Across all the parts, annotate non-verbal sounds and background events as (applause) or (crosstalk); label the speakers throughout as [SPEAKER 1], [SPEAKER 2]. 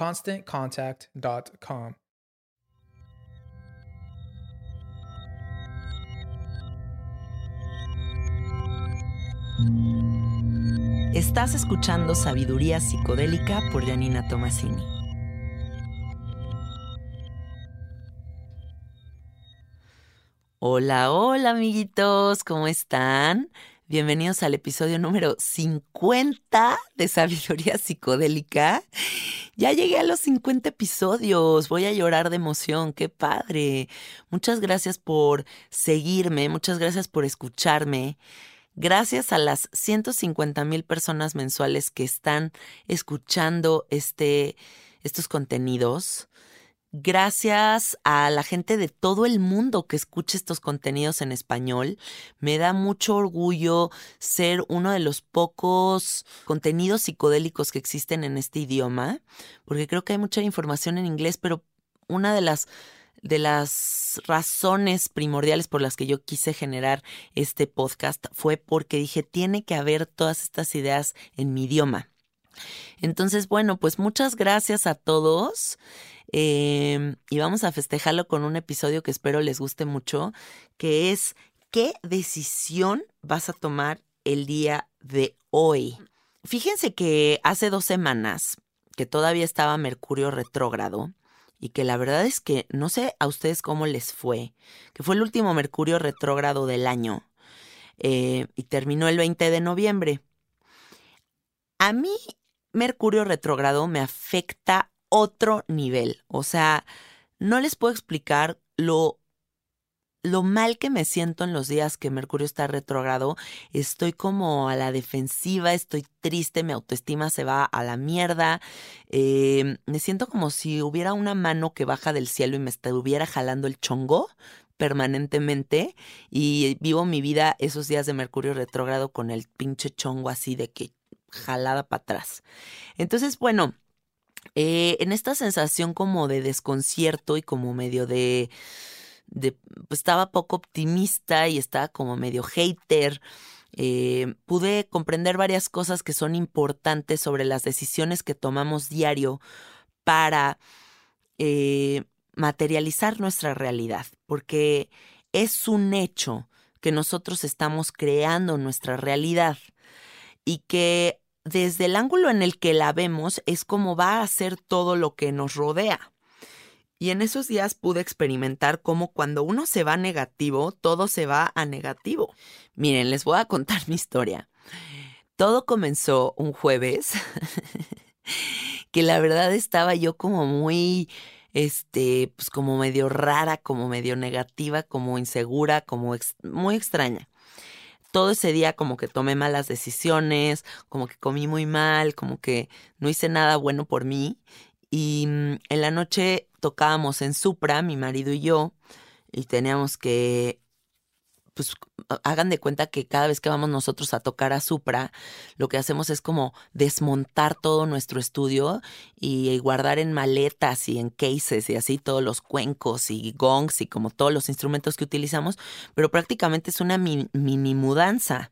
[SPEAKER 1] ConstantContact.com.
[SPEAKER 2] Estás escuchando Sabiduría Psicodélica por Janina Tomasini. Hola, hola amiguitos, ¿cómo están? Bienvenidos al episodio número 50 de Sabiduría Psicodélica. Ya llegué a los 50 episodios, voy a llorar de emoción, qué padre. Muchas gracias por seguirme, muchas gracias por escucharme. Gracias a las 150 mil personas mensuales que están escuchando este, estos contenidos. Gracias a la gente de todo el mundo que escucha estos contenidos en español. Me da mucho orgullo ser uno de los pocos contenidos psicodélicos que existen en este idioma, porque creo que hay mucha información en inglés, pero una de las de las razones primordiales por las que yo quise generar este podcast fue porque dije, tiene que haber todas estas ideas en mi idioma. Entonces, bueno, pues muchas gracias a todos. Em, y vamos a festejarlo con un episodio que espero les guste mucho, que es ¿qué decisión vas a tomar el día de hoy? Fíjense que hace dos semanas que todavía estaba Mercurio retrógrado y que la verdad es que no sé a ustedes cómo les fue, que fue el último Mercurio retrógrado del año eh, y terminó el 20 de noviembre. A mí Mercurio retrógrado me afecta otro nivel. O sea, no les puedo explicar lo lo mal que me siento en los días que Mercurio está retrógrado, estoy como a la defensiva, estoy triste, mi autoestima se va a la mierda, eh, me siento como si hubiera una mano que baja del cielo y me estuviera jalando el chongo permanentemente y vivo mi vida esos días de Mercurio retrógrado con el pinche chongo así de que jalada para atrás. Entonces, bueno, eh, en esta sensación como de desconcierto y como medio de, pues estaba poco optimista y estaba como medio hater. Eh, pude comprender varias cosas que son importantes sobre las decisiones que tomamos diario para eh, materializar nuestra realidad, porque es un hecho que nosotros estamos creando nuestra realidad y que desde el ángulo en el que la vemos es como va a ser todo lo que nos rodea. Y en esos días pude experimentar cómo cuando uno se va negativo, todo se va a negativo. Miren, les voy a contar (laughs) mi historia. todo comenzó un jueves, (laughs) que la verdad estaba yo como muy, este, pues como medio rara, como medio negativa, como insegura, como muy extraña. Todo ese día como que tomé malas decisiones, como que comí muy mal, como que no hice nada bueno por mí. Y mm, en la noche tocábamos en Supra, mi marido y yo, y teníamos que pues hagan de cuenta que cada vez que vamos nosotros a tocar a Supra, lo que hacemos es como desmontar todo nuestro estudio y guardar en maletas y en cases y así todos los cuencos y gongs y como todos los instrumentos que utilizamos, pero prácticamente es una mini mudanza.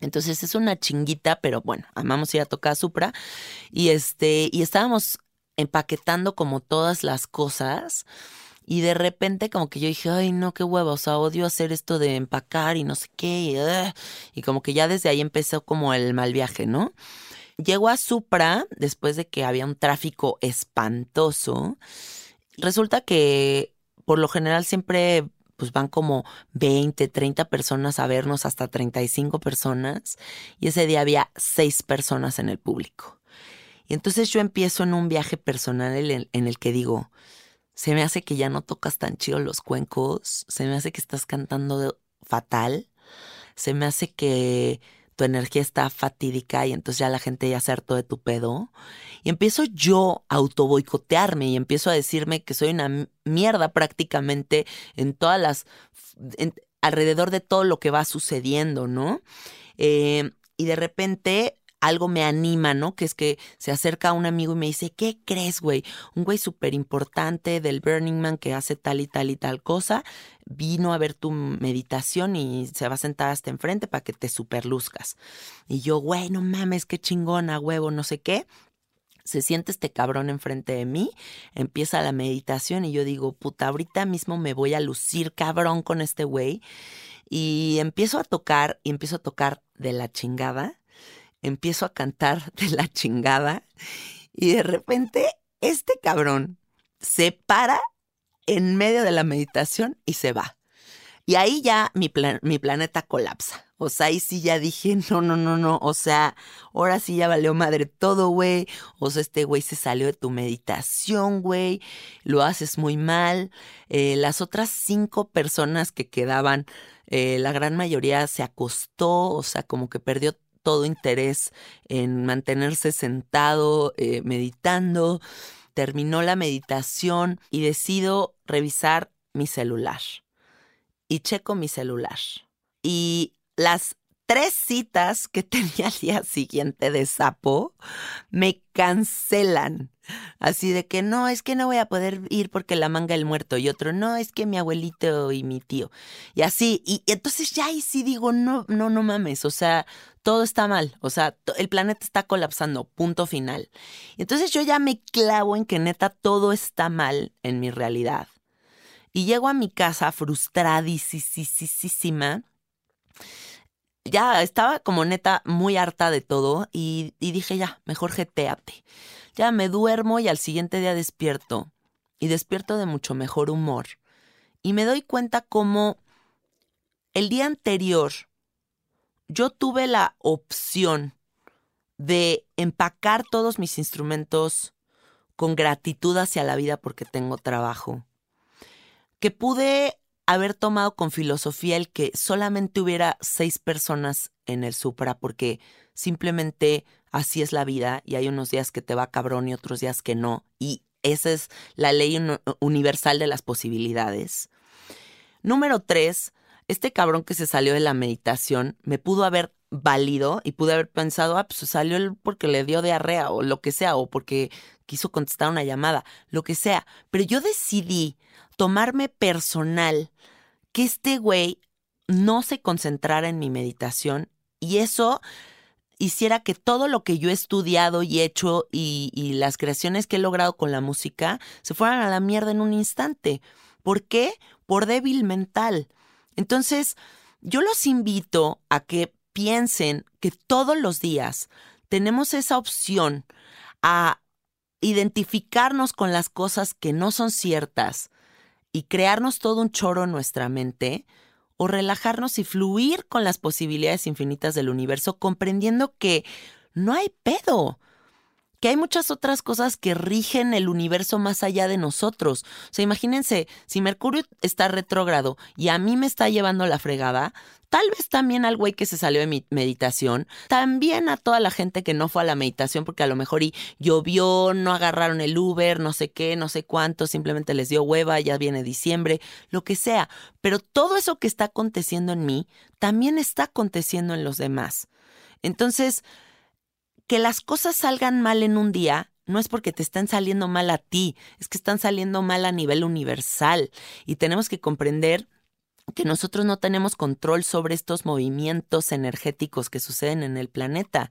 [SPEAKER 2] Entonces es una chinguita, pero bueno, amamos ir a tocar a Supra y este y estábamos empaquetando como todas las cosas y de repente como que yo dije, ay, no, qué huevo, o sea, odio hacer esto de empacar y no sé qué. Y, como que ya desde ahí empezó como el mal viaje, ¿no? Llego a Supra después de que había un tráfico espantoso. Resulta que por lo general siempre pues van como 20, 30 personas a vernos, hasta 35 personas. Y ese día había 6 personas en el público. Y entonces yo empiezo en un viaje personal en el que digo, se me hace que ya no tocas tan chido los cuencos, se me hace que estás cantando fatal, se me hace que tu energía está fatídica y entonces ya la gente ya se hartó de tu pedo. Y empiezo yo a autoboicotearme y empiezo a decirme que soy una mierda prácticamente en todas las... alrededor de todo lo que va sucediendo, ¿no? Eh, y de repente algo me anima, ¿no? Que es que se acerca un amigo y me dice, ¿qué crees, güey? Un güey súper importante del Burning Man que hace tal y tal y tal cosa, vino a ver tu meditación y se va a sentar hasta enfrente para que te superluzcas. Y yo, güey, no mames, qué chingona, huevo, no sé qué se siente este cabrón enfrente de mí, empieza la meditación y yo digo, puta, ahorita mismo me voy a lucir cabrón con este güey. Y empiezo a tocar y empiezo a tocar de la chingada empiezo a cantar de la chingada y de repente este cabrón se para en medio de la meditación y se va. Y ahí ya mi, mi planeta colapsa. O sea, ahí sí ya dije, no, no, no, no. O sea, ahora sí ya valió madre todo, güey. O sea, este güey se salió de tu meditación, güey. Lo haces muy mal. Eh, las otras cinco personas que quedaban, eh, la gran mayoría se acostó, o sea, como que perdió todo interés en mantenerse sentado, eh, meditando. Terminó la meditación y decido revisar mi celular. Y checo mi celular. Y las tres citas que (laughs) tenía al día siguiente de sapo me cancelan. Así de que no, es que no voy a poder ir porque la manga el muerto. Y otro, no, es que mi abuelito y mi tío. Y así, y, entonces ya ahí sí digo, no, no, no mames. O sea, todo está mal. O sea, el planeta está colapsando. Punto final. Entonces yo ya me clavo en que neta todo está mal en mi realidad. Y llego a mi casa frustradísima ya estaba como neta muy harta de todo y, dije ya, mejor jeteate. Ya me duermo y al siguiente día despierto. Y despierto de mucho mejor humor. Y me doy cuenta como el día anterior yo tuve la opción de empacar todos mis instrumentos con gratitud hacia la vida porque tengo trabajo. Que pude haber tomado con filosofía el que solamente hubiera seis personas en el Supra, porque simplemente así es la vida y hay unos días que te va cabrón y otros días que no. Y esa es la ley universal de las posibilidades. Número tres, este cabrón que se salió de la meditación me pudo haber valido y pude haber pensado, ah, pues salió él porque le dio diarrea o lo que sea, o porque quiso contestar una llamada, lo que sea. Pero yo decidí tomarme personal que este güey no se concentrara en mi meditación y eso hiciera que todo lo que yo he estudiado y hecho y, las creaciones que he logrado con la música se fueran a la mierda en un instante. ¿Por qué? Por débil mental. Entonces, yo los invito a que piensen que todos los días tenemos esa opción a identificarnos con las cosas que no son ciertas y crearnos todo un choro en nuestra mente, o relajarnos y fluir con las posibilidades infinitas del universo, comprendiendo que no hay pedo que hay muchas otras cosas que rigen el universo más allá de nosotros. O sea, imagínense, si Mercurio está retrógrado y a mí me está llevando la fregada, tal vez también al güey que se salió de mi meditación, también a toda la gente que no fue a la meditación porque a lo mejor y llovió, no agarraron el Uber, no sé qué, no sé cuánto, simplemente les dio hueva, ya viene diciembre, lo que sea. Pero todo eso que está aconteciendo en mí, también está aconteciendo en los demás. Entonces, que las cosas salgan mal en un día no es porque te estén saliendo mal a ti, es que están saliendo mal a nivel universal. Y tenemos que comprender que nosotros no tenemos control sobre estos movimientos energéticos que suceden en el planeta.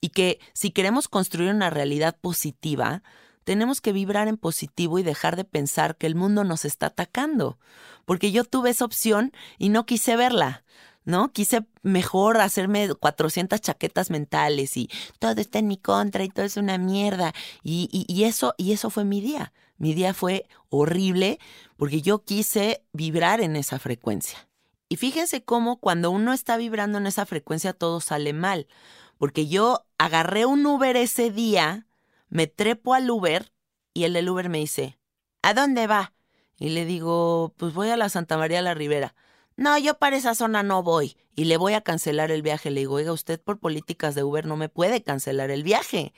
[SPEAKER 2] Y que si queremos construir una realidad positiva, tenemos que vibrar en positivo y dejar de pensar que el mundo nos está atacando, porque yo tuve esa opción y no quise verla. ¿No? Quise mejor hacerme 400 chaquetas mentales y todo está en mi contra y todo es una mierda. Y, y, eso, y eso fue mi día. Mi día fue horrible porque yo quise vibrar en esa frecuencia. Y fíjense cómo cuando uno está vibrando en esa frecuencia todo sale mal. Porque yo agarré un Uber ese día, me trepo al Uber y el del Uber me dice, ¿a dónde va? Y le digo, pues voy a la Santa María la Ribera no, yo para esa zona no voy y le voy a cancelar el viaje. Le digo, oiga, usted por políticas de Uber no me puede cancelar el viaje.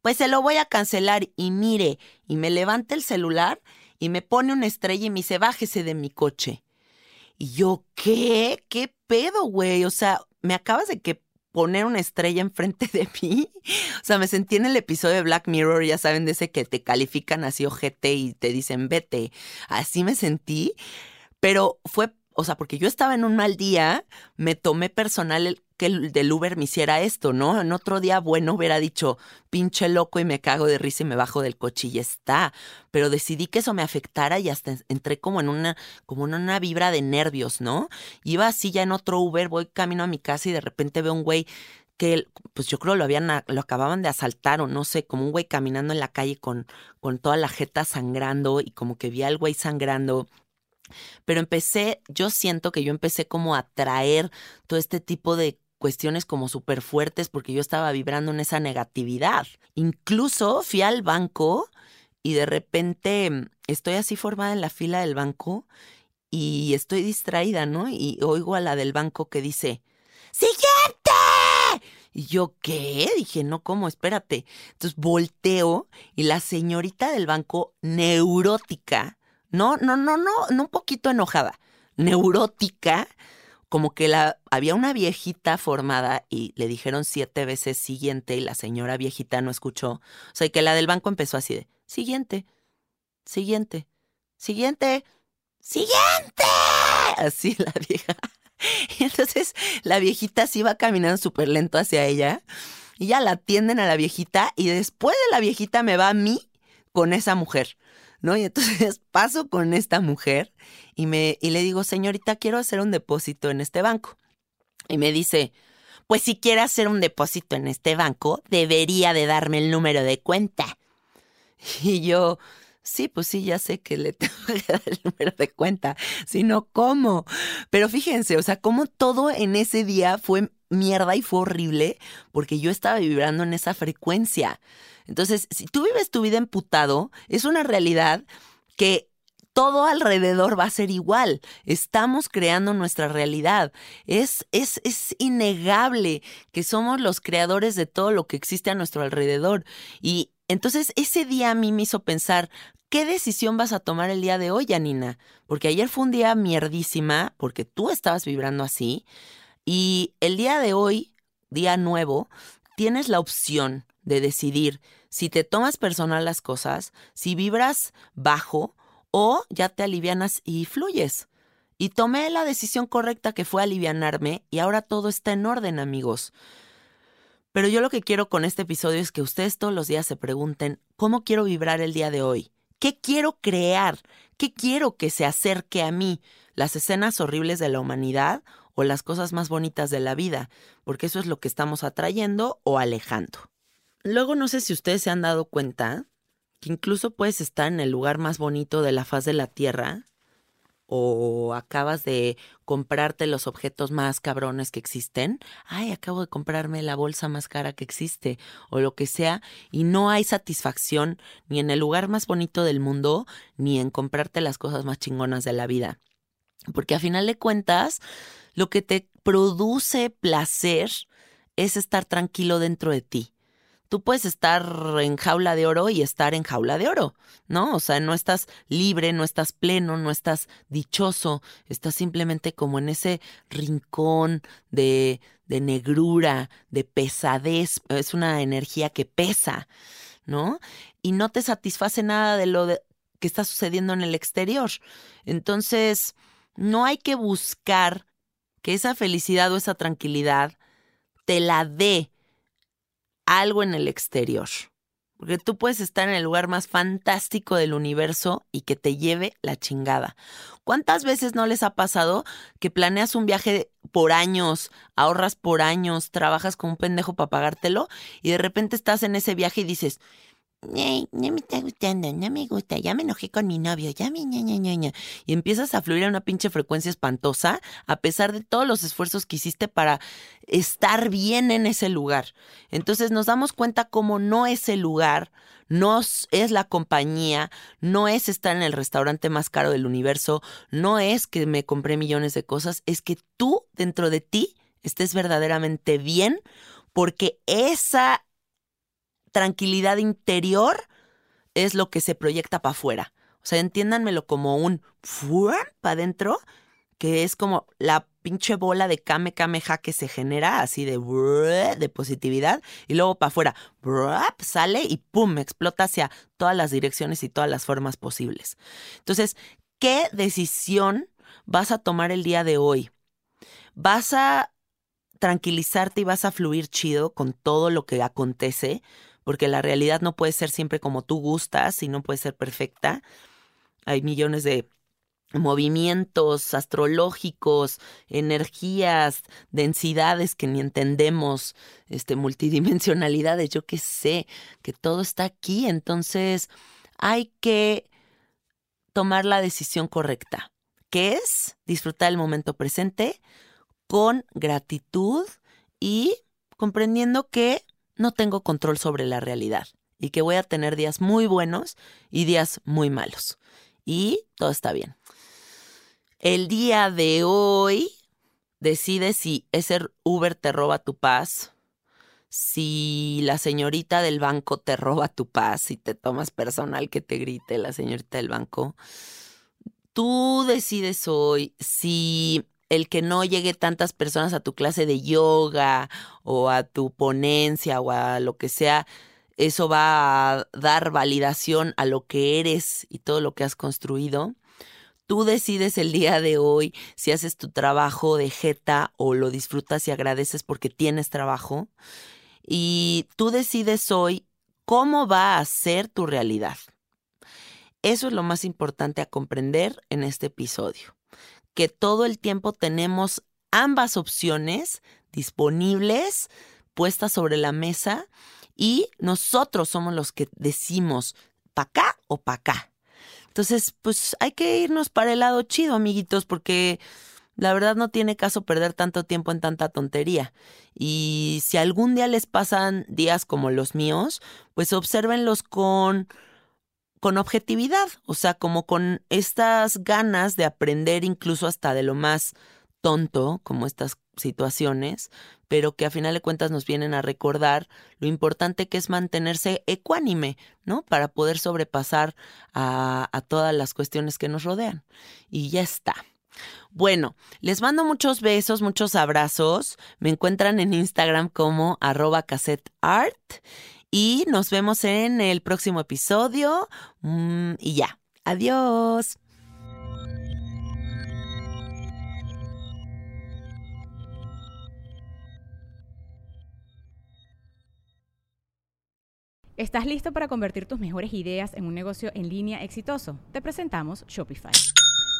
[SPEAKER 2] Pues se lo voy a cancelar y mire, y me levanta el celular y me pone una estrella y me dice, bájese de mi coche. Y yo, ¿qué? ¿Qué pedo, güey? O sea, me acabas de que poner una estrella enfrente de (laughs) mí. O sea, me sentí en el episodio de Black Mirror, ya saben, de ese que te califican así ojete y te dicen vete. Así me sentí, pero fue o sea, porque yo estaba en un mal día, me tomé personal que el del Uber me hiciera esto, ¿no? En otro día, bueno, hubiera dicho, pinche loco y me cago de risa y me bajo del coche y ya está. Pero decidí que eso me afectara y hasta entré como en una, como en una vibra de nervios, ¿no? Iba así ya en otro Uber, voy camino a mi casa y de repente veo un güey que pues yo creo lo habían, lo acababan de asaltar o no sé, como un güey caminando en la calle con, con toda la jeta sangrando y como que vi al güey sangrando pero empecé, yo siento que yo empecé como a traer todo este tipo de cuestiones como súper fuertes porque yo estaba vibrando en esa negatividad. Incluso fui al banco y de repente mm, estoy así formada en la fila del banco y estoy distraída, ¿no? Y oigo a la del banco que dice, ¡Siguiente! Y yo, ¿qué? Dije, no, ¿cómo? Espérate. Entonces volteo y la señorita del banco, neurótica, no, no, no, no, no un poquito enojada, neurótica, como que la, había una viejita formada y le dijeron siete veces siguiente y la señora viejita no escuchó. O sea, que la del banco empezó así de, siguiente, siguiente, siguiente, siguiente. Así (laughs) la vieja. Y entonces la viejita se iba caminando súper lento hacia ella y ya la atienden a la viejita y después de la viejita me va a mí con esa mujer. ¿No? Y entonces (laughs) paso con esta mujer y, me, y le digo, señorita, quiero hacer un depósito en este banco. Y me dice, pues si quiere hacer un depósito en este banco, debería de darme el número de cuenta. (laughs) Y yo, sí, pues sí, ya sé que le (laughs) tengo que dar el número de cuenta, sino cómo. Pero fíjense, o sea, cómo todo en ese día fue mierda y fue horrible porque yo estaba vibrando en esa frecuencia. Entonces, si tú vives tu vida emputado, es una realidad que todo alrededor va a ser igual. Estamos creando nuestra realidad. Es, es, es, innegable que somos los creadores de todo lo que existe a nuestro alrededor. Y entonces ese día a mí me hizo pensar, ¿qué decisión vas a tomar el día de hoy, Janina? Porque ayer fue un día mierdísima, porque tú estabas vibrando así. Y el día de hoy, día nuevo, tienes la opción de decidir si te tomas personal las cosas, si vibras bajo o ya te alivianas y fluyes. Y tomé la decisión correcta que fue alivianarme y ahora todo está en orden, amigos. Pero yo lo que quiero con este episodio es que ustedes todos los días se pregunten, ¿cómo quiero vibrar el día de hoy? ¿Qué quiero crear? ¿Qué quiero que se acerque a mí? ¿Las escenas horribles de la humanidad o las cosas más bonitas de la vida? Porque eso es lo que estamos atrayendo o alejando. Luego no sé si ustedes se han dado cuenta que incluso puedes estar en el lugar más bonito de la faz de la Tierra o acabas de comprarte los objetos más cabrones que existen, ay, acabo de comprarme la bolsa más cara que existe o lo que sea, y no hay satisfacción ni en el lugar más bonito del mundo, ni en comprarte las cosas más chingonas de la vida. Porque a final de cuentas, lo que te produce placer es estar tranquilo dentro de ti tú puedes estar en jaula de oro y estar en jaula de oro, ¿no? O sea, no estás libre, no estás pleno, no estás dichoso, estás simplemente como en ese rincón de, de negrura, de pesadez, es una energía que pesa, ¿no? Y no te satisface nada de lo que está sucediendo en el exterior. Entonces, no hay que buscar que esa felicidad o esa tranquilidad te la dé algo en el exterior. Porque tú puedes estar en el lugar más fantástico del universo y que te lleve la chingada. ¿Cuántas veces no les ha pasado que planeas un viaje por años, ahorras por años, trabajas con un pendejo para pagártelo y de repente estás en ese viaje y dices, no me está gustando, no me gusta, ya me enojé con mi novio, ya me ña, ña, ña, ña. Y empiezas a fluir a una pinche frecuencia espantosa, a pesar de todos los esfuerzos que hiciste para estar bien en ese lugar. Entonces nos damos cuenta cómo no es el lugar, no es la compañía, no es estar en el restaurante más caro del universo, no es que me compré millones de cosas, es que tú dentro de ti estés verdaderamente bien porque esa tranquilidad interior es lo que se proyecta para afuera. O sea, entiéndanmelo como un para adentro, que es como la pinche bola de kame kameha que se genera, así de, de positividad, y luego para afuera sale y pum, explota hacia todas las direcciones y todas las formas posibles. Entonces, ¿qué decisión vas a tomar el día de hoy? ¿Vas a tranquilizarte y vas a fluir chido con todo lo que acontece? Porque la realidad no puede ser siempre como tú gustas y no puede ser perfecta. Hay millones de movimientos astrológicos, energías, densidades que ni entendemos, este multidimensionalidades, yo qué sé, que todo está aquí, entonces hay que tomar la decisión correcta, que es disfrutar el momento presente con gratitud y comprendiendo que no tengo control sobre la realidad y que voy a tener días muy buenos y días muy malos. Y todo está bien. El día de hoy decide si ese Uber te roba tu paz, si la señorita del banco te roba tu paz, y te tomas personal que te grite la señorita del banco. Tú decides hoy si el que no llegue tantas personas a tu clase de yoga o a tu ponencia o a lo que sea, eso va a dar validación a lo que eres y todo lo que has construido. Tú decides el día de hoy si haces tu trabajo de jeta o lo disfrutas y agradeces porque tienes trabajo. Y tú decides hoy cómo va a ser tu realidad. Eso es lo más importante a comprender en este episodio que todo el tiempo tenemos ambas opciones disponibles, puestas sobre la mesa, y nosotros somos los que decimos pa' acá o pa' acá. Entonces, pues hay que irnos para el lado chido, amiguitos, porque la verdad no tiene caso perder tanto tiempo en tanta tontería. Y si algún día les pasan días como los míos, pues obsérvenlos con con objetividad, o sea, como con estas ganas de aprender incluso hasta de lo más tonto, como estas situaciones, pero que a final de cuentas nos vienen a recordar lo importante que es mantenerse ecuánime, ¿no? Para poder sobrepasar a, todas las cuestiones que nos rodean. Y ya está. Bueno, les mando muchos besos, muchos abrazos. Me encuentran en Instagram como arroba cassetteart y nos vemos en el próximo episodio. Mm, y ya, adiós.
[SPEAKER 3] ¿Estás listo para convertir tus mejores ideas en un negocio en línea exitoso? Te presentamos Shopify.